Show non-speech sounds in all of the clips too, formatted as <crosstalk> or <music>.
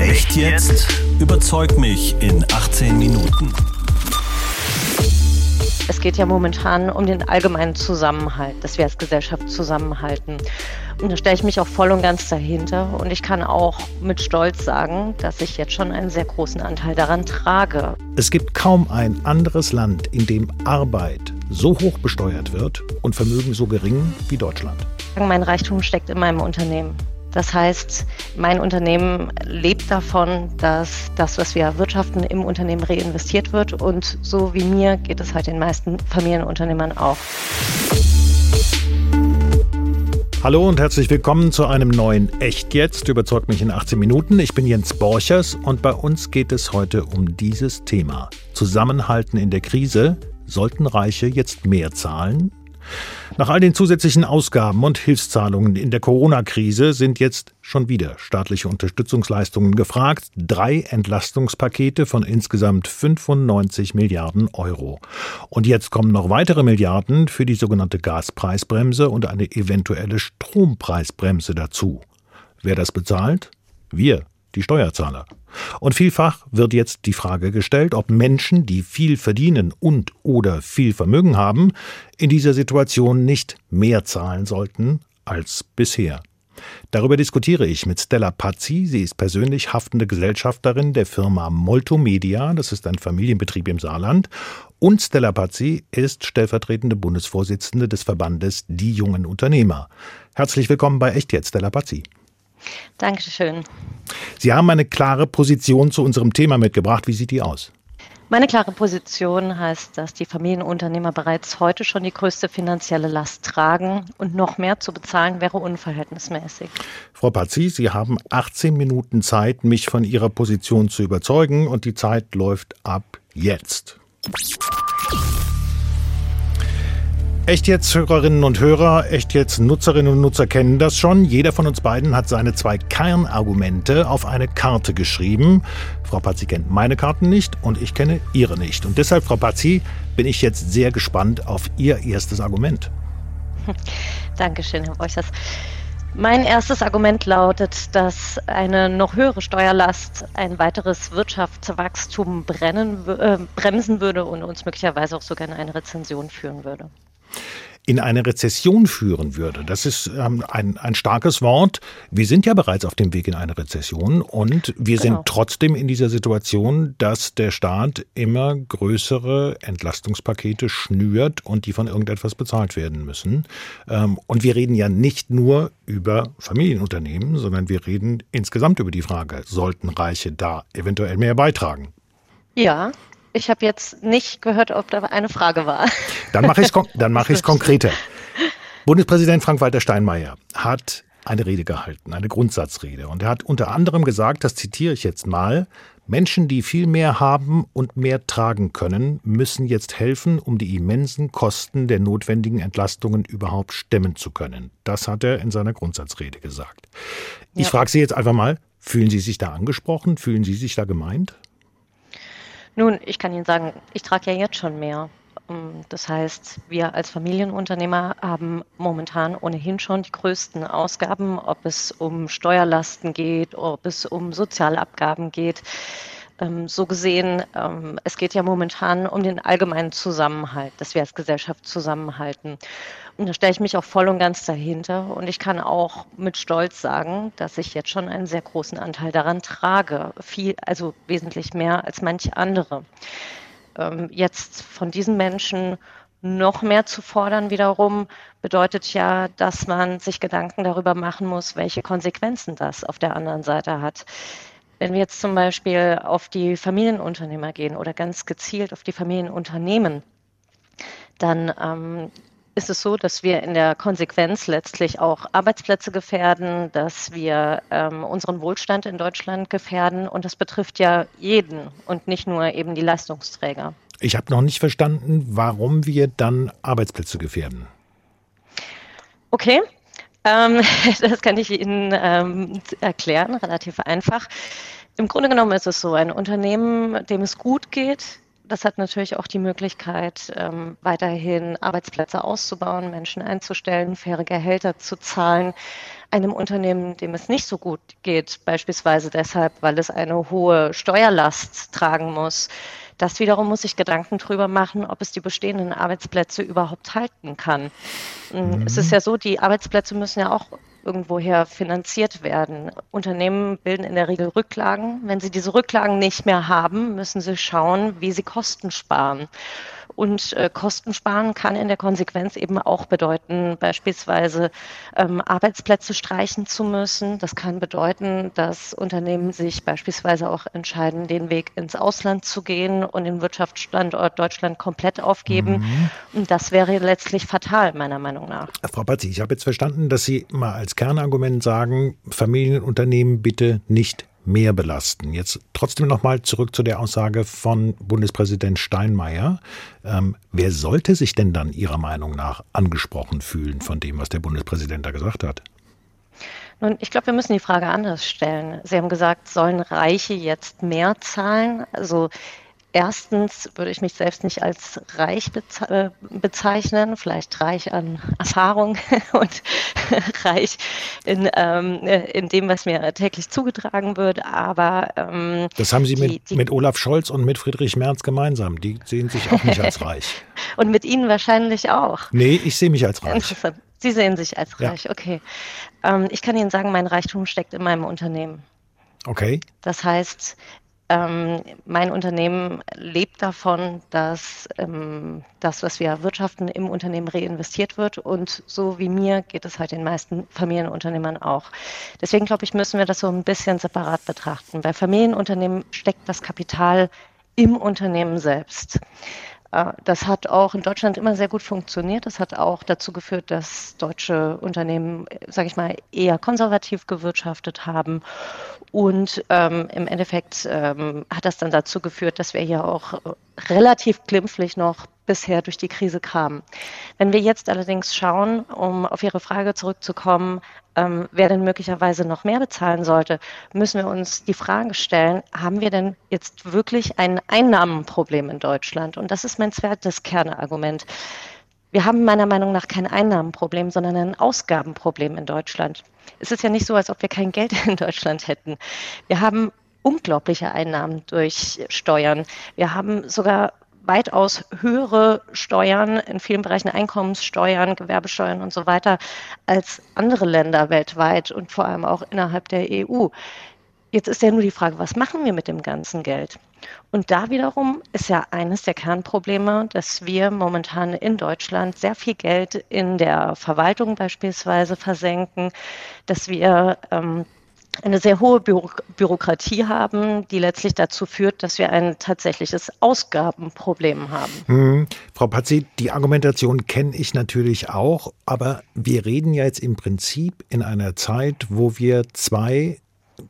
Echt jetzt? Überzeug mich in 18 Minuten. Es geht ja momentan um den allgemeinen Zusammenhalt, dass wir als Gesellschaft zusammenhalten. Und da stelle ich mich auch voll und ganz dahinter. Und ich kann auch mit Stolz sagen, dass ich jetzt schon einen sehr großen Anteil daran trage. Es gibt kaum ein anderes Land, in dem Arbeit so hoch besteuert wird und Vermögen so gering wie Deutschland. Mein Reichtum steckt in meinem Unternehmen. Das heißt, mein Unternehmen lebt davon, dass das, was wir erwirtschaften, im Unternehmen reinvestiert wird. Und so wie mir geht es halt den meisten Familienunternehmern auch. Hallo und herzlich willkommen zu einem neuen Echt jetzt. Überzeugt mich in 18 Minuten. Ich bin Jens Borchers und bei uns geht es heute um dieses Thema. Zusammenhalten in der Krise. Sollten Reiche jetzt mehr zahlen? Nach all den zusätzlichen Ausgaben und Hilfszahlungen in der Corona-Krise sind jetzt schon wieder staatliche Unterstützungsleistungen gefragt. Drei Entlastungspakete von insgesamt 95 Milliarden Euro. Und jetzt kommen noch weitere Milliarden für die sogenannte Gaspreisbremse und eine eventuelle Strompreisbremse dazu. Wer das bezahlt? Wir, die Steuerzahler. Und vielfach wird jetzt die Frage gestellt, ob Menschen, die viel verdienen und oder viel Vermögen haben, in dieser Situation nicht mehr zahlen sollten als bisher. Darüber diskutiere ich mit Stella Pazzi. Sie ist persönlich haftende Gesellschafterin der Firma Molto Media. Das ist ein Familienbetrieb im Saarland. Und Stella Pazzi ist stellvertretende Bundesvorsitzende des Verbandes Die jungen Unternehmer. Herzlich willkommen bei Echt jetzt, Stella Pazzi. Dankeschön. Sie haben eine klare Position zu unserem Thema mitgebracht. Wie sieht die aus? Meine klare Position heißt, dass die Familienunternehmer bereits heute schon die größte finanzielle Last tragen und noch mehr zu bezahlen wäre unverhältnismäßig. Frau Pazzi, Sie haben 18 Minuten Zeit, mich von Ihrer Position zu überzeugen und die Zeit läuft ab jetzt. Echt jetzt Hörerinnen und Hörer, echt jetzt Nutzerinnen und Nutzer kennen das schon. Jeder von uns beiden hat seine zwei Kernargumente auf eine Karte geschrieben. Frau Pazzi kennt meine Karten nicht und ich kenne ihre nicht. Und deshalb, Frau Pazzi, bin ich jetzt sehr gespannt auf Ihr erstes Argument. <laughs> Dankeschön, Herr Beuchers. Mein erstes Argument lautet, dass eine noch höhere Steuerlast ein weiteres Wirtschaftswachstum brennen, äh, bremsen würde und uns möglicherweise auch sogar in eine Rezension führen würde in eine Rezession führen würde. Das ist ähm, ein, ein starkes Wort. Wir sind ja bereits auf dem Weg in eine Rezession und wir genau. sind trotzdem in dieser Situation, dass der Staat immer größere Entlastungspakete schnürt und die von irgendetwas bezahlt werden müssen. Ähm, und wir reden ja nicht nur über Familienunternehmen, sondern wir reden insgesamt über die Frage, sollten Reiche da eventuell mehr beitragen? Ja, ich habe jetzt nicht gehört, ob da eine Frage war. Dann mache ich es mach konkreter. Bundespräsident Frank-Walter Steinmeier hat eine Rede gehalten, eine Grundsatzrede. Und er hat unter anderem gesagt, das zitiere ich jetzt mal, Menschen, die viel mehr haben und mehr tragen können, müssen jetzt helfen, um die immensen Kosten der notwendigen Entlastungen überhaupt stemmen zu können. Das hat er in seiner Grundsatzrede gesagt. Ich ja. frage Sie jetzt einfach mal, fühlen Sie sich da angesprochen? Fühlen Sie sich da gemeint? Nun, ich kann Ihnen sagen, ich trage ja jetzt schon mehr. Ähm, das heißt, wir als Familienunternehmer haben momentan ohnehin schon die größten Ausgaben, ob es um Steuerlasten geht, ob es um Sozialabgaben geht. Ähm, so gesehen, ähm, es geht ja momentan um den allgemeinen Zusammenhalt, dass wir als Gesellschaft zusammenhalten. Und da stelle ich mich auch voll und ganz dahinter. Und ich kann auch mit Stolz sagen, dass ich jetzt schon einen sehr großen Anteil daran trage. Viel, also wesentlich mehr als manche andere. Ähm, jetzt von diesen Menschen noch mehr zu fordern wiederum bedeutet ja, dass man sich Gedanken darüber machen muss, welche Konsequenzen das auf der anderen Seite hat. Wenn wir jetzt zum Beispiel auf die Familienunternehmer gehen oder ganz gezielt auf die Familienunternehmen, dann ähm, ist es so, dass wir in der Konsequenz letztlich auch Arbeitsplätze gefährden, dass wir ähm, unseren Wohlstand in Deutschland gefährden. Und das betrifft ja jeden und nicht nur eben die Leistungsträger. Ich habe noch nicht verstanden, warum wir dann Arbeitsplätze gefährden. Okay, ähm, <laughs> das kann ich Ihnen ähm, erklären, relativ einfach. Im Grunde genommen ist es so, ein Unternehmen, dem es gut geht, das hat natürlich auch die Möglichkeit, ähm, weiterhin Arbeitsplätze auszubauen, Menschen einzustellen, faire Gehälter zu zahlen. einem Unternehmen, dem es nicht so gut geht, beispielsweise deshalb, weil es eine hohe Steuerlast tragen muss, das wiederum muss sich Gedanken darüber machen, ob es die bestehenden Arbeitsplätze überhaupt halten kann. Mhm. Es ist ja so, die Arbeitsplätze müssen ja auch irgendwoher finanziert werden. Unternehmen bilden in der Regel Rücklagen. Wenn sie diese Rücklagen nicht mehr haben, müssen sie schauen, wie sie Kosten sparen. Und äh, Kosten sparen kann in der Konsequenz eben auch bedeuten, beispielsweise ähm, Arbeitsplätze streichen zu müssen. Das kann bedeuten, dass Unternehmen sich beispielsweise auch entscheiden, den Weg ins Ausland zu gehen und den Wirtschaftsstandort Deutschland komplett aufgeben. Mhm. Und das wäre letztlich fatal, meiner Meinung nach. Frau Batzi, ich habe jetzt verstanden, dass Sie mal als Kernargument sagen, Familienunternehmen bitte nicht mehr belasten. Jetzt trotzdem nochmal zurück zu der Aussage von Bundespräsident Steinmeier. Ähm, wer sollte sich denn dann Ihrer Meinung nach angesprochen fühlen von dem, was der Bundespräsident da gesagt hat? Nun, ich glaube, wir müssen die Frage anders stellen. Sie haben gesagt, sollen Reiche jetzt mehr zahlen? Also Erstens würde ich mich selbst nicht als reich äh, bezeichnen, vielleicht reich an Erfahrung <laughs> und <laughs> reich in, ähm, in dem, was mir täglich zugetragen wird. Aber ähm, das haben Sie die, mit, die, mit Olaf Scholz und mit Friedrich Merz gemeinsam. Die sehen sich auch nicht als <laughs> reich. und mit Ihnen wahrscheinlich auch. Nee, ich sehe mich als reich. Interessant. Sie sehen sich als reich, ja. okay. Ähm, ich kann Ihnen sagen, mein Reichtum steckt in meinem Unternehmen. Okay. Das heißt, ähm, mein Unternehmen lebt davon, dass ähm, das, was wir wirtschaften, im Unternehmen reinvestiert wird. Und so wie mir geht es halt den meisten Familienunternehmern auch. Deswegen glaube ich, müssen wir das so ein bisschen separat betrachten. Bei Familienunternehmen steckt das Kapital im Unternehmen selbst. Äh, das hat auch in Deutschland immer sehr gut funktioniert. Das hat auch dazu geführt, dass deutsche Unternehmen, sage ich mal, eher konservativ gewirtschaftet haben und ähm, im Endeffekt ähm, hat das dann dazu geführt, dass wir hier auch relativ glimpflich noch bisher durch die Krise kamen. Wenn wir jetzt allerdings schauen, um auf Ihre Frage zurückzukommen, ähm, wer denn möglicherweise noch mehr bezahlen sollte, müssen wir uns die Frage stellen, haben wir denn jetzt wirklich ein Einnahmenproblem in Deutschland? Und das ist mein zweites Kernargument. Wir haben meiner Meinung nach kein Einnahmenproblem, sondern ein Ausgabenproblem in Deutschland es ist ja nicht so, als ob wir kein Geld <laughs> in Deutschland hätten. Wir haben unglaubliche Einnahmen durch Steuern. Wir haben sogar weitaus höhere Steuern, in vielen Bereichen Einkommenssteuern, Gewerbesteuern und so weiter, als andere Länder weltweit und vor allem auch innerhalb der EU. Jetzt ist ja nur die Frage, was machen wir mit dem ganzen Geld? Und da wiederum ist ja eines der Kernprobleme, dass wir momentan in Deutschland sehr viel Geld in der Verwaltung beispielsweise versenken, dass wir ähm, eine sehr hohe Büro Bürokratie haben, die letztlich dazu führt, dass wir ein tatsächliches Ausgabenproblem haben. Hm. Frau Pazzi, die Argumentation kenne ich natürlich auch, aber wir reden ja jetzt im Prinzip in einer Zeit, wo wir zwei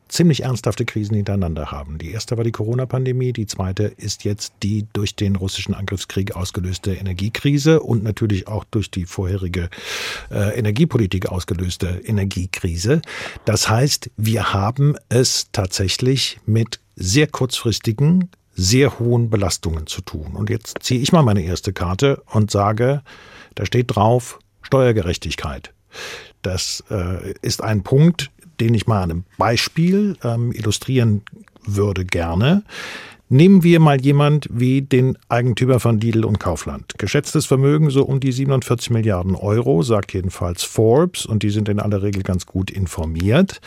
ziemlich ernsthafte Krisen hintereinander haben. Die erste war die Corona-Pandemie, die zweite ist jetzt die durch den russischen Angriffskrieg ausgelöste Energiekrise und natürlich auch durch die vorherige äh, Energiepolitik ausgelöste Energiekrise. Das heißt, wir haben es tatsächlich mit sehr kurzfristigen, sehr hohen Belastungen zu tun. Und jetzt ziehe ich mal meine erste Karte und sage, da steht drauf Steuergerechtigkeit. Das äh, ist ein Punkt, den ich mal an einem Beispiel ähm, illustrieren würde gerne. Nehmen wir mal jemand wie den Eigentümer von Lidl und Kaufland. Geschätztes Vermögen so um die 47 Milliarden Euro, sagt jedenfalls Forbes, und die sind in aller Regel ganz gut informiert.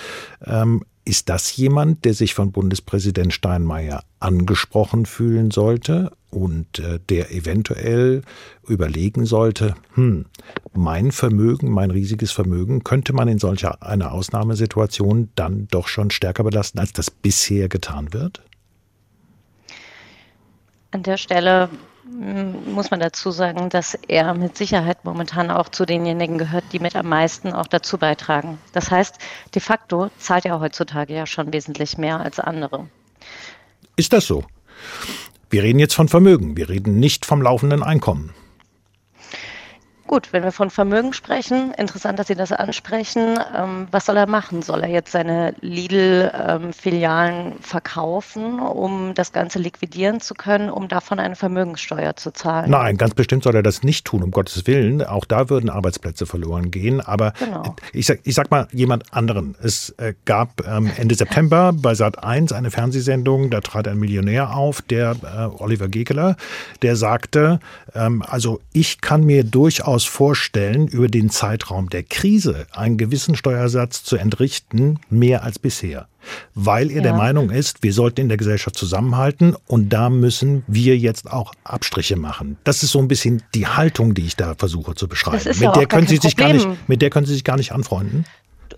Ähm, ist das jemand, der sich von Bundespräsident Steinmeier angesprochen fühlen sollte und äh, der eventuell überlegen sollte, hm, mein Vermögen, mein riesiges Vermögen, könnte man in solcher einer Ausnahmesituation dann doch schon stärker belasten, als das bisher getan wird? An der Stelle muss man dazu sagen, dass er mit Sicherheit momentan auch zu denjenigen gehört, die mit am meisten auch dazu beitragen. Das heißt, de facto zahlt er heutzutage ja schon wesentlich mehr als andere. Ist das so? Wir reden jetzt von Vermögen, wir reden nicht vom laufenden Einkommen. Gut, wenn wir von Vermögen sprechen, interessant, dass Sie das ansprechen. Ähm, was soll er machen? Soll er jetzt seine Lidl-Filialen ähm, verkaufen, um das Ganze liquidieren zu können, um davon eine Vermögenssteuer zu zahlen? Nein, ganz bestimmt soll er das nicht tun, um Gottes Willen. Auch da würden Arbeitsplätze verloren gehen. Aber genau. ich, sag, ich sag mal jemand anderen. Es äh, gab ähm, Ende September bei Sat1 eine Fernsehsendung, da trat ein Millionär auf, der äh, Oliver Gekeler, der sagte, ähm, also ich kann mir durchaus durchaus vorstellen, über den Zeitraum der Krise einen gewissen Steuersatz zu entrichten, mehr als bisher. Weil er ja. der Meinung ist, wir sollten in der Gesellschaft zusammenhalten und da müssen wir jetzt auch Abstriche machen. Das ist so ein bisschen die Haltung, die ich da versuche zu beschreiben. mit, ja der können Sie sich gar nicht, mit der können Sie sich gar nicht anfreunden.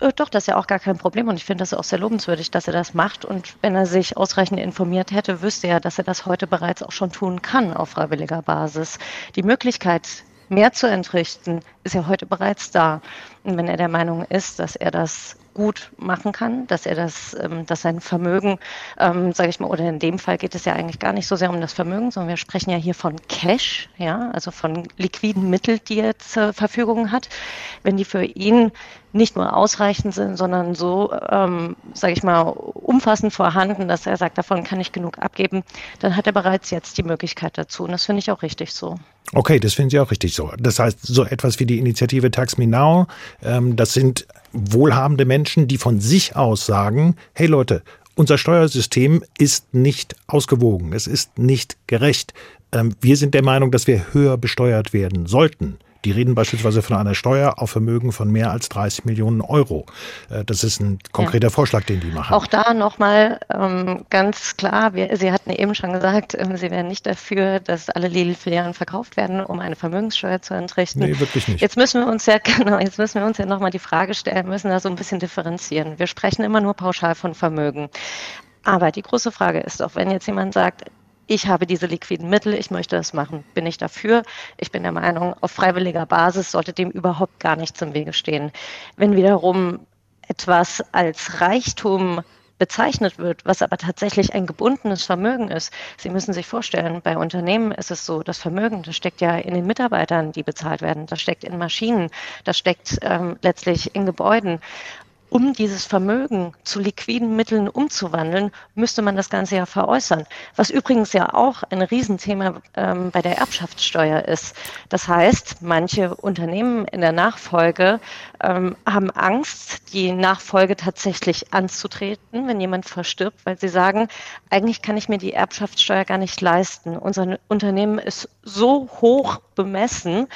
Äh, doch, das ist ja auch gar kein Problem und ich finde das auch sehr lobenswürdig, dass er das macht. Und wenn er sich ausreichend informiert hätte, wüsste er, dass er das heute bereits auch schon tun kann auf freiwilliger Basis. Die Möglichkeit, mehr zu entrichten, ist ja heute bereits da. Und wenn er der Meinung ist, dass er das gut machen kann, dass er das, ähm, dass sein Vermögen, ähm, sage ich mal, oder in dem Fall geht es ja eigentlich gar nicht so sehr um das Vermögen, sondern wir sprechen ja hier von Cash, ja, also von liquiden Mitteln, die er zur Verfügung hat. Wenn die für ihn nicht nur ausreichend sind, sondern so, ähm, sage ich mal, umfassend vorhanden, dass er sagt, davon kann ich genug abgeben, dann hat er bereits jetzt die Möglichkeit dazu. Und das finde ich auch richtig so. Okay, das finden Sie auch richtig so. Das heißt, so etwas wie die Initiative Tax Me Now, ähm, das sind wohlhabende Menschen, die von sich aus sagen, hey Leute, unser Steuersystem ist nicht ausgewogen, es ist nicht gerecht. Ähm, wir sind der Meinung, dass wir höher besteuert werden sollten. Die reden beispielsweise von einer Steuer auf Vermögen von mehr als 30 Millionen Euro. Äh, das ist ein konkreter ja. Vorschlag, den die machen. Auch da nochmal ähm, ganz klar, wir, Sie hatten eben schon gesagt, ähm, Sie wären nicht dafür, dass alle Lidl-Filialen verkauft werden, um eine Vermögenssteuer zu entrichten. Nee, wirklich nicht. Jetzt müssen wir uns ja, <laughs> genau, jetzt müssen wir uns ja nochmal die Frage stellen, müssen da so ein bisschen differenzieren. Wir sprechen immer nur pauschal von Vermögen. Aber die große Frage ist auch, wenn jetzt jemand sagt, ich habe diese liquiden Mittel, ich möchte das machen. Bin ich dafür? Ich bin der Meinung, auf freiwilliger Basis sollte dem überhaupt gar nichts im Wege stehen. Wenn wiederum etwas als Reichtum bezeichnet wird, was aber tatsächlich ein gebundenes Vermögen ist. Sie müssen sich vorstellen, bei Unternehmen ist es so, das Vermögen, das steckt ja in den Mitarbeitern, die bezahlt werden, das steckt in Maschinen, das steckt ähm, letztlich in Gebäuden um dieses Vermögen zu liquiden Mitteln umzuwandeln, müsste man das Ganze ja veräußern. Was übrigens ja auch ein Riesenthema ähm, bei der Erbschaftssteuer ist. Das heißt, manche Unternehmen in der Nachfolge ähm, haben Angst, die Nachfolge tatsächlich anzutreten, wenn jemand verstirbt, weil sie sagen, eigentlich kann ich mir die Erbschaftssteuer gar nicht leisten. Unser Unternehmen ist so hoch bemessen,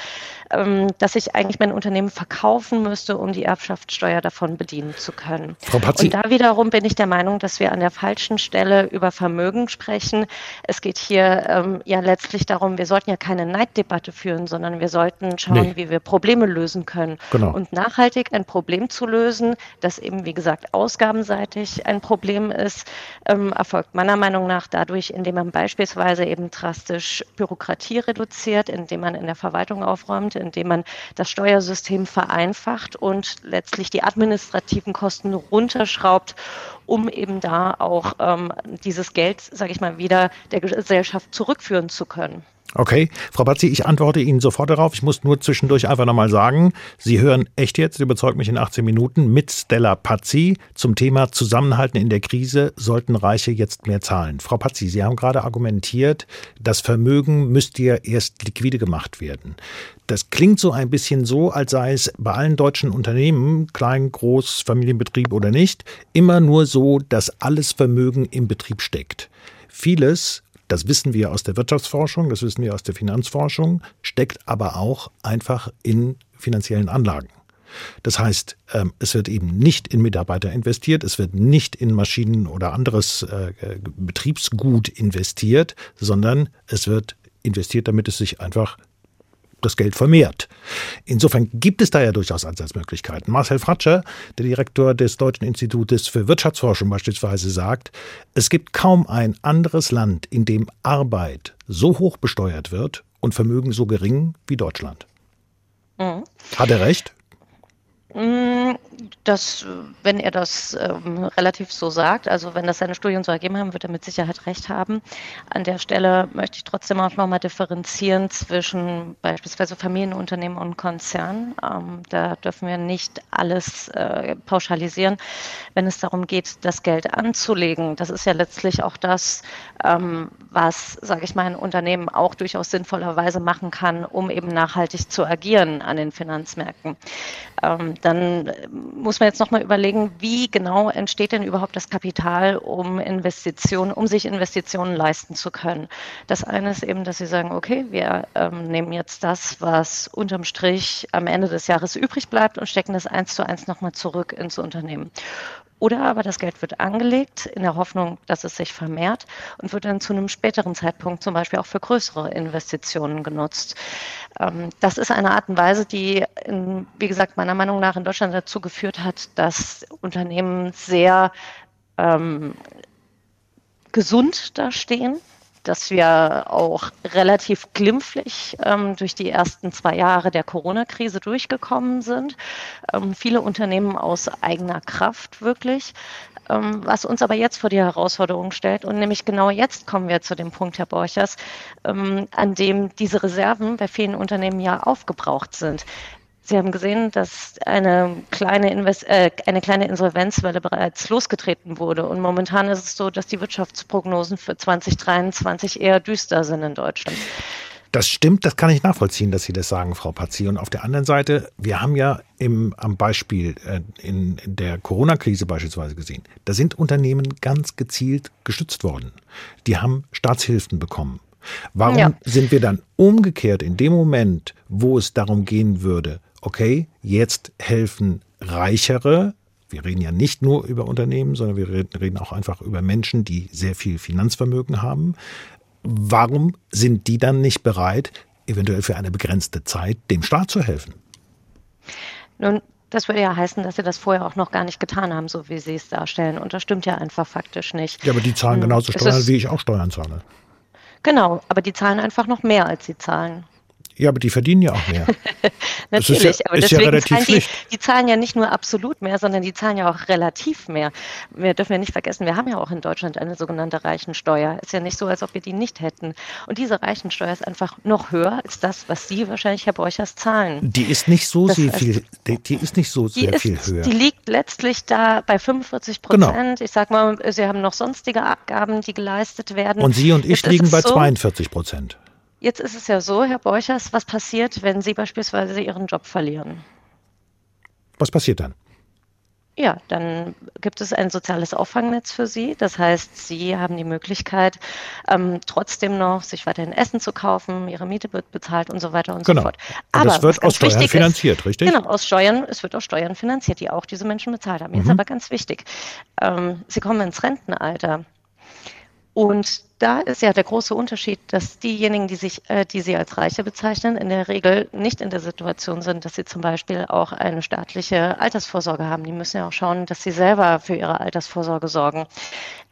ähm, dass ich eigentlich mein Unternehmen verkaufen müsste, um die Erbschaftssteuer davon bedienen zu können. Frau Patzi. Und da wiederum bin ich der Meinung, dass wir an der falschen Stelle über Vermögen sprechen. Es geht hier ähm, ja letztlich darum, wir sollten ja keine Neiddebatte führen, sondern wir sollten schauen, nee. wie wir Probleme lösen können. Genau. Und nachhaltig ein Problem zu lösen, das eben, wie gesagt, ausgabenseitig ein Problem ist, ähm, erfolgt meiner Meinung nach dadurch, indem man beispielsweise eben drastisch Bürokratie reduziert, indem man in der Verwaltung aufräumt, indem man das Steuersystem vereinfacht und letztlich die administrativen Kosten runterschraubt, um eben da auch ähm, dieses Geld, sage ich mal, wieder der Gesellschaft zurückführen zu können. Okay, Frau Batzi, ich antworte Ihnen sofort darauf. Ich muss nur zwischendurch einfach nochmal sagen, Sie hören echt jetzt, überzeugt mich in 18 Minuten, mit Stella Pazzi zum Thema Zusammenhalten in der Krise, sollten Reiche jetzt mehr zahlen. Frau Pazzi, Sie haben gerade argumentiert, das Vermögen müsste ja erst liquide gemacht werden. Das klingt so ein bisschen so, als sei es bei allen deutschen Unternehmen, klein, groß, Familienbetrieb oder nicht, immer nur so, dass alles Vermögen im Betrieb steckt. Vieles das wissen wir aus der Wirtschaftsforschung, das wissen wir aus der Finanzforschung, steckt aber auch einfach in finanziellen Anlagen. Das heißt, ähm, es wird eben nicht in Mitarbeiter investiert, es wird nicht in Maschinen oder anderes äh, Betriebsgut investiert, sondern es wird investiert, damit es sich einfach das Geld vermehrt. Insofern gibt es da ja durchaus Ansatzmöglichkeiten. Marcel Fratscher, der Direktor des Deutschen Institutes für Wirtschaftsforschung beispielsweise, sagt, es gibt kaum ein anderes Land, in dem Arbeit so hoch besteuert wird und Vermögen so gering wie Deutschland. Mhm. Hat er recht? Mm, das, wenn er das ähm, relativ so sagt, also wenn das seine Studien so ergeben haben, wird er mit Sicherheit recht haben. An der Stelle möchte ich trotzdem auch nochmal differenzieren zwischen beispielsweise Familienunternehmen und Konzernen. Ähm, da dürfen wir nicht alles äh, pauschalisieren, wenn es darum geht, das Geld anzulegen. Das ist ja letztlich auch das, ähm, was, sage ich mal, ein Unternehmen auch durchaus sinnvollerweise machen kann, um eben nachhaltig zu agieren an den Finanzmärkten. Dann muss man jetzt nochmal überlegen, wie genau entsteht denn überhaupt das Kapital, um Investitionen, um sich Investitionen leisten zu können. Das eine ist eben, dass Sie sagen, okay, wir ähm, nehmen jetzt das, was unterm Strich am Ende des Jahres übrig bleibt und stecken das eins zu eins nochmal zurück ins Unternehmen. Oder aber das Geld wird angelegt in der Hoffnung, dass es sich vermehrt und wird dann zu einem späteren Zeitpunkt zum Beispiel auch für größere Investitionen genutzt. Ähm, das ist eine Art und Weise, die, in, wie gesagt, meiner Meinung nach in Deutschland dazu geführt hat, dass Unternehmen sehr ähm, gesund dastehen dass wir auch relativ glimpflich ähm, durch die ersten zwei Jahre der Corona-Krise durchgekommen sind. Ähm, viele Unternehmen aus eigener Kraft wirklich. Ähm, was uns aber jetzt vor die Herausforderung stellt, und nämlich genau jetzt kommen wir zu dem Punkt, Herr Borchers, ähm, an dem diese Reserven bei vielen Unternehmen ja aufgebraucht sind. Sie haben gesehen, dass eine kleine, Invest äh, eine kleine Insolvenzwelle bereits losgetreten wurde. Und momentan ist es so, dass die Wirtschaftsprognosen für 2023 eher düster sind in Deutschland. Das stimmt, das kann ich nachvollziehen, dass Sie das sagen, Frau Pazzi. Und auf der anderen Seite, wir haben ja im, am Beispiel äh, in, der Corona-Krise beispielsweise gesehen, da sind Unternehmen ganz gezielt gestützt worden. Die haben Staatshilfen bekommen. Warum ja. sind wir dann umgekehrt in dem Moment, wo es darum gehen würde, okay, jetzt helfen Reichere. Wir reden ja nicht nur über Unternehmen, sondern wir reden auch einfach über Menschen, die sehr viel Finanzvermögen haben. Warum sind die dann nicht bereit, eventuell für eine begrenzte Zeit dem Staat zu helfen? Nun, das würde ja heißen, dass sie das vorher auch noch gar nicht getan haben, so wie sie es darstellen. Und das stimmt ja einfach faktisch nicht. Ja, aber die zahlen hm, genauso Steuern, wie ich auch Steuern zahle. Genau, aber die zahlen einfach noch mehr, als sie zahlen. Ja, aber die verdienen ja auch mehr. <laughs> Natürlich, ja, aber deswegen ja zahlen die, die, zahlen ja nicht nur absolut mehr, sondern die zahlen ja auch relativ mehr. Wir dürfen ja nicht vergessen, wir haben ja auch in Deutschland eine sogenannte Reichensteuer. Ist ja nicht so, als ob wir die nicht hätten. Und diese Reichensteuer ist einfach noch höher als das, was Sie wahrscheinlich, Herr Borchers, zahlen. Die ist nicht so sehr viel, die, die, ist nicht so sehr ist, viel höher. Die liegt letztlich da bei 45 Prozent. Genau. Ich sag mal, Sie haben noch sonstige Abgaben, die geleistet werden. Und Sie und ich Jetzt liegen bei so, 42 Prozent. Jetzt ist es ja so, Herr Borchers, was passiert, wenn Sie beispielsweise Ihren Job verlieren? Was passiert dann? Ja, dann gibt es ein soziales Auffangnetz für Sie. Das heißt, Sie haben die Möglichkeit, ähm, trotzdem noch sich weiterhin Essen zu kaufen, Ihre Miete wird bezahlt und so weiter und genau. so fort. Aber das wird aus Steuern finanziert, ist, richtig? Genau, aus Steuern, es wird aus Steuern finanziert, die auch diese Menschen bezahlt haben. Jetzt mhm. aber ganz wichtig. Ähm, Sie kommen ins Rentenalter. Und da ist ja der große Unterschied, dass diejenigen, die sich, äh, die sie als Reiche bezeichnen, in der Regel nicht in der Situation sind, dass sie zum Beispiel auch eine staatliche Altersvorsorge haben. Die müssen ja auch schauen, dass sie selber für ihre Altersvorsorge sorgen.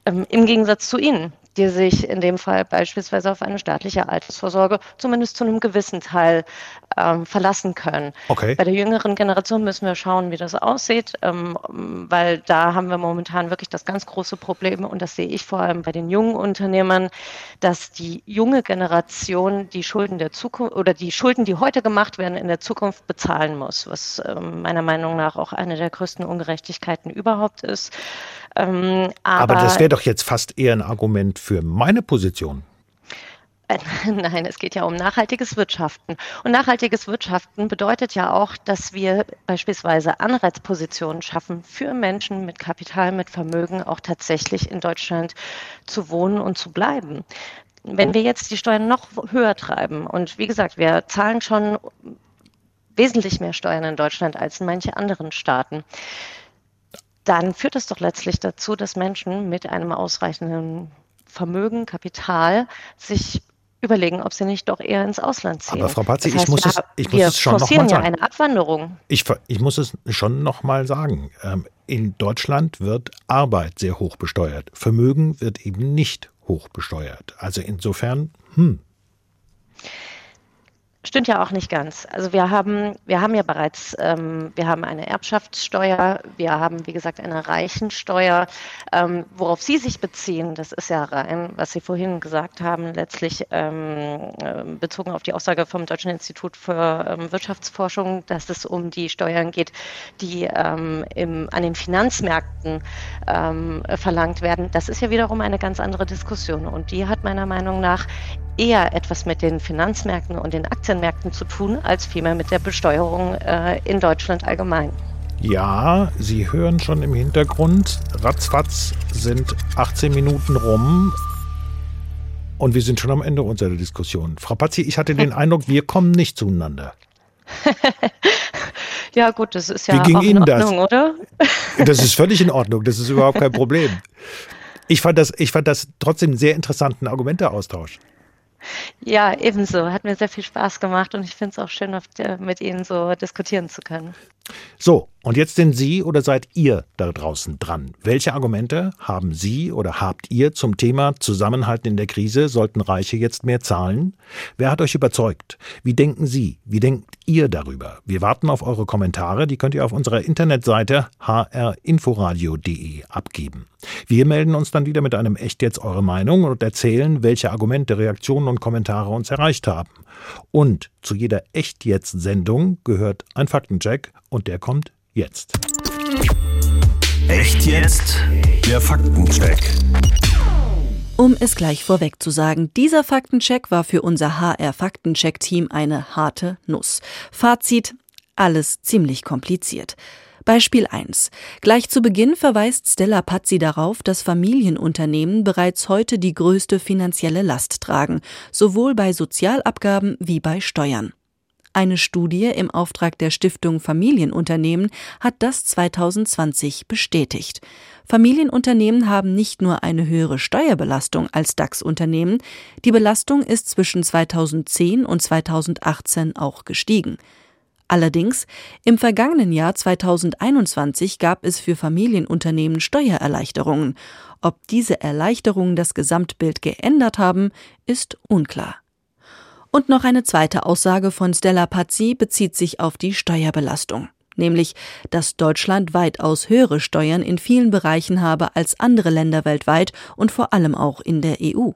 Ähm, Im Gegensatz zu Ihnen, die sich in dem Fall beispielsweise auf eine staatliche Altersvorsorge zumindest zu einem gewissen Teil ähm, verlassen können. Okay. Bei der jüngeren Generation müssen wir schauen, wie das aussieht, ähm, weil da haben wir momentan wirklich das ganz große Problem und das sehe ich vor allem bei den jungen Unternehmern, dass die junge Generation die Schulden der Zukunft oder die Schulden, die heute gemacht werden, in der Zukunft bezahlen muss, was ähm, meiner Meinung nach auch eine der größten Ungerechtigkeiten überhaupt ist. Ähm, aber, aber das wäre doch jetzt fast eher ein Argument für meine Position. <laughs> Nein, es geht ja um nachhaltiges Wirtschaften. Und nachhaltiges Wirtschaften bedeutet ja auch, dass wir beispielsweise Anreizpositionen schaffen für Menschen mit Kapital, mit Vermögen auch tatsächlich in Deutschland zu wohnen und zu bleiben. Wenn wir jetzt die Steuern noch höher treiben und wie gesagt, wir zahlen schon wesentlich mehr Steuern in Deutschland als in manche anderen Staaten, dann führt das doch letztlich dazu, dass Menschen mit einem ausreichenden Vermögen, Kapital sich überlegen, ob sie nicht doch eher ins Ausland ziehen. Aber Frau Patzi, das heißt, ich muss es, ich muss es schon noch mal sagen. ja eine Abwanderung. Ich, ich muss es schon noch mal sagen. In Deutschland wird Arbeit sehr hoch besteuert. Vermögen wird eben nicht hoch besteuert. Also insofern, hm. Stimmt ja auch nicht ganz. Also wir haben, wir haben ja bereits, ähm, wir haben eine Erbschaftssteuer, wir haben, wie gesagt, eine Reichensteuer. Ähm, worauf Sie sich beziehen, das ist ja rein, was Sie vorhin gesagt haben, letztlich ähm, äh, bezogen auf die Aussage vom Deutschen Institut für ähm, Wirtschaftsforschung, dass es um die Steuern geht, die ähm, im, an den Finanzmärkten ähm, verlangt werden. Das ist ja wiederum eine ganz andere Diskussion und die hat meiner Meinung nach eher etwas mit den Finanzmärkten und den Aktienmärkten zu tun, als vielmehr mit der Besteuerung äh, in Deutschland allgemein. Ja, Sie hören schon im Hintergrund, ratzfatz sind 18 Minuten rum. Und wir sind schon am Ende unserer Diskussion. Frau Pazzi, ich hatte den <laughs> Eindruck, wir kommen nicht zueinander. <laughs> ja, gut, das ist ja Wie ging auch Ihnen in Ordnung, das? oder? <laughs> Das ist völlig in Ordnung, das ist überhaupt kein Problem. Ich fand das, ich fand das trotzdem einen sehr interessanten Argumenteaustausch. Ja, ebenso. Hat mir sehr viel Spaß gemacht und ich finde es auch schön, mit Ihnen so diskutieren zu können. So, und jetzt sind Sie oder seid ihr da draußen dran? Welche Argumente haben Sie oder habt ihr zum Thema Zusammenhalten in der Krise? Sollten Reiche jetzt mehr zahlen? Wer hat euch überzeugt? Wie denken Sie? Wie denkt ihr darüber? Wir warten auf eure Kommentare. Die könnt ihr auf unserer Internetseite hrinforadio.de abgeben. Wir melden uns dann wieder mit einem Echt jetzt eure Meinung und erzählen, welche Argumente, Reaktionen und Kommentare uns erreicht haben. Und zu jeder Echt jetzt Sendung gehört ein Faktencheck und der kommt jetzt. Echt jetzt? Der Faktencheck. Um es gleich vorweg zu sagen, dieser Faktencheck war für unser HR Faktencheck-Team eine harte Nuss. Fazit, alles ziemlich kompliziert. Beispiel 1. Gleich zu Beginn verweist Stella Pazzi darauf, dass Familienunternehmen bereits heute die größte finanzielle Last tragen, sowohl bei Sozialabgaben wie bei Steuern. Eine Studie im Auftrag der Stiftung Familienunternehmen hat das 2020 bestätigt. Familienunternehmen haben nicht nur eine höhere Steuerbelastung als DAX-Unternehmen, die Belastung ist zwischen 2010 und 2018 auch gestiegen. Allerdings, im vergangenen Jahr 2021 gab es für Familienunternehmen Steuererleichterungen. Ob diese Erleichterungen das Gesamtbild geändert haben, ist unklar. Und noch eine zweite Aussage von Stella Pazzi bezieht sich auf die Steuerbelastung, nämlich, dass Deutschland weitaus höhere Steuern in vielen Bereichen habe als andere Länder weltweit und vor allem auch in der EU.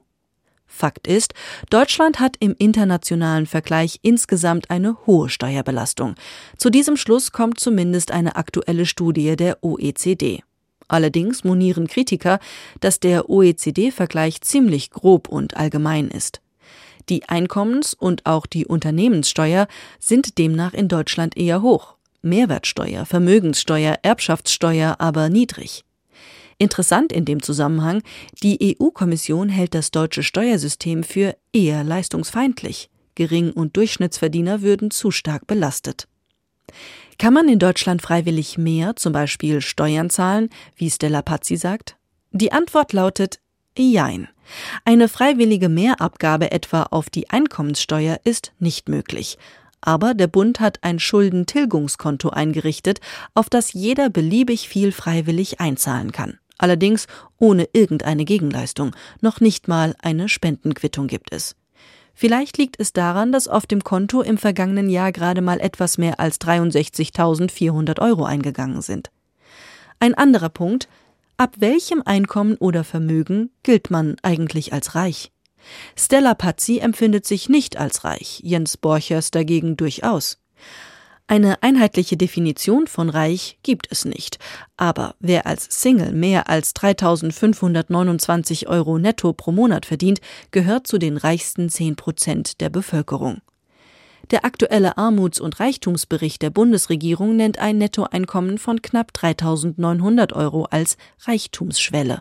Fakt ist, Deutschland hat im internationalen Vergleich insgesamt eine hohe Steuerbelastung. Zu diesem Schluss kommt zumindest eine aktuelle Studie der OECD. Allerdings monieren Kritiker, dass der OECD-Vergleich ziemlich grob und allgemein ist. Die Einkommens- und auch die Unternehmenssteuer sind demnach in Deutschland eher hoch. Mehrwertsteuer, Vermögenssteuer, Erbschaftssteuer aber niedrig. Interessant in dem Zusammenhang, die EU-Kommission hält das deutsche Steuersystem für eher leistungsfeindlich. Gering- und Durchschnittsverdiener würden zu stark belastet. Kann man in Deutschland freiwillig mehr, zum Beispiel Steuern zahlen, wie Stella Pazzi sagt? Die Antwort lautet Jein. Eine freiwillige Mehrabgabe etwa auf die Einkommenssteuer ist nicht möglich. Aber der Bund hat ein Schuldentilgungskonto eingerichtet, auf das jeder beliebig viel freiwillig einzahlen kann allerdings ohne irgendeine Gegenleistung, noch nicht mal eine Spendenquittung gibt es. Vielleicht liegt es daran, dass auf dem Konto im vergangenen Jahr gerade mal etwas mehr als 63.400 Euro eingegangen sind. Ein anderer Punkt, ab welchem Einkommen oder Vermögen gilt man eigentlich als reich? Stella Pazzi empfindet sich nicht als reich, Jens Borchers dagegen durchaus. Eine einheitliche Definition von reich gibt es nicht, aber wer als Single mehr als 3.529 Euro netto pro Monat verdient, gehört zu den reichsten 10 Prozent der Bevölkerung. Der aktuelle Armuts- und Reichtumsbericht der Bundesregierung nennt ein Nettoeinkommen von knapp 3.900 Euro als Reichtumsschwelle.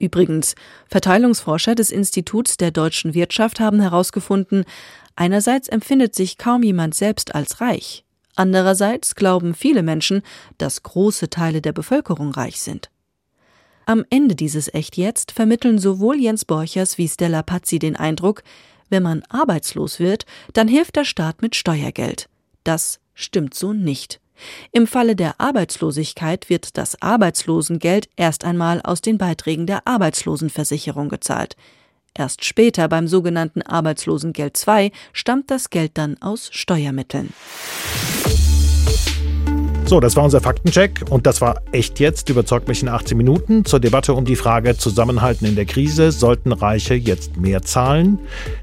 Übrigens, Verteilungsforscher des Instituts der deutschen Wirtschaft haben herausgefunden, einerseits empfindet sich kaum jemand selbst als reich, Andererseits glauben viele Menschen, dass große Teile der Bevölkerung reich sind. Am Ende dieses Echt jetzt vermitteln sowohl Jens Borchers wie Stella Pazzi den Eindruck, wenn man arbeitslos wird, dann hilft der Staat mit Steuergeld. Das stimmt so nicht. Im Falle der Arbeitslosigkeit wird das Arbeitslosengeld erst einmal aus den Beiträgen der Arbeitslosenversicherung gezahlt. Erst später beim sogenannten Arbeitslosengeld II stammt das Geld dann aus Steuermitteln. So, das war unser Faktencheck und das war echt jetzt, überzeugt mich in 18 Minuten zur Debatte um die Frage Zusammenhalten in der Krise. Sollten Reiche jetzt mehr zahlen?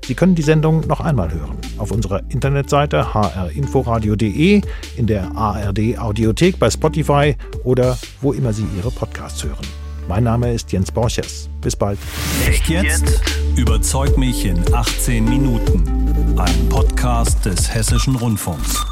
Sie können die Sendung noch einmal hören. Auf unserer Internetseite hrinforadio.de, in der ARD Audiothek, bei Spotify oder wo immer Sie Ihre Podcasts hören. Mein Name ist Jens Borchers. Bis bald. Echt jetzt? Überzeug mich in 18 Minuten. Ein Podcast des Hessischen Rundfunks.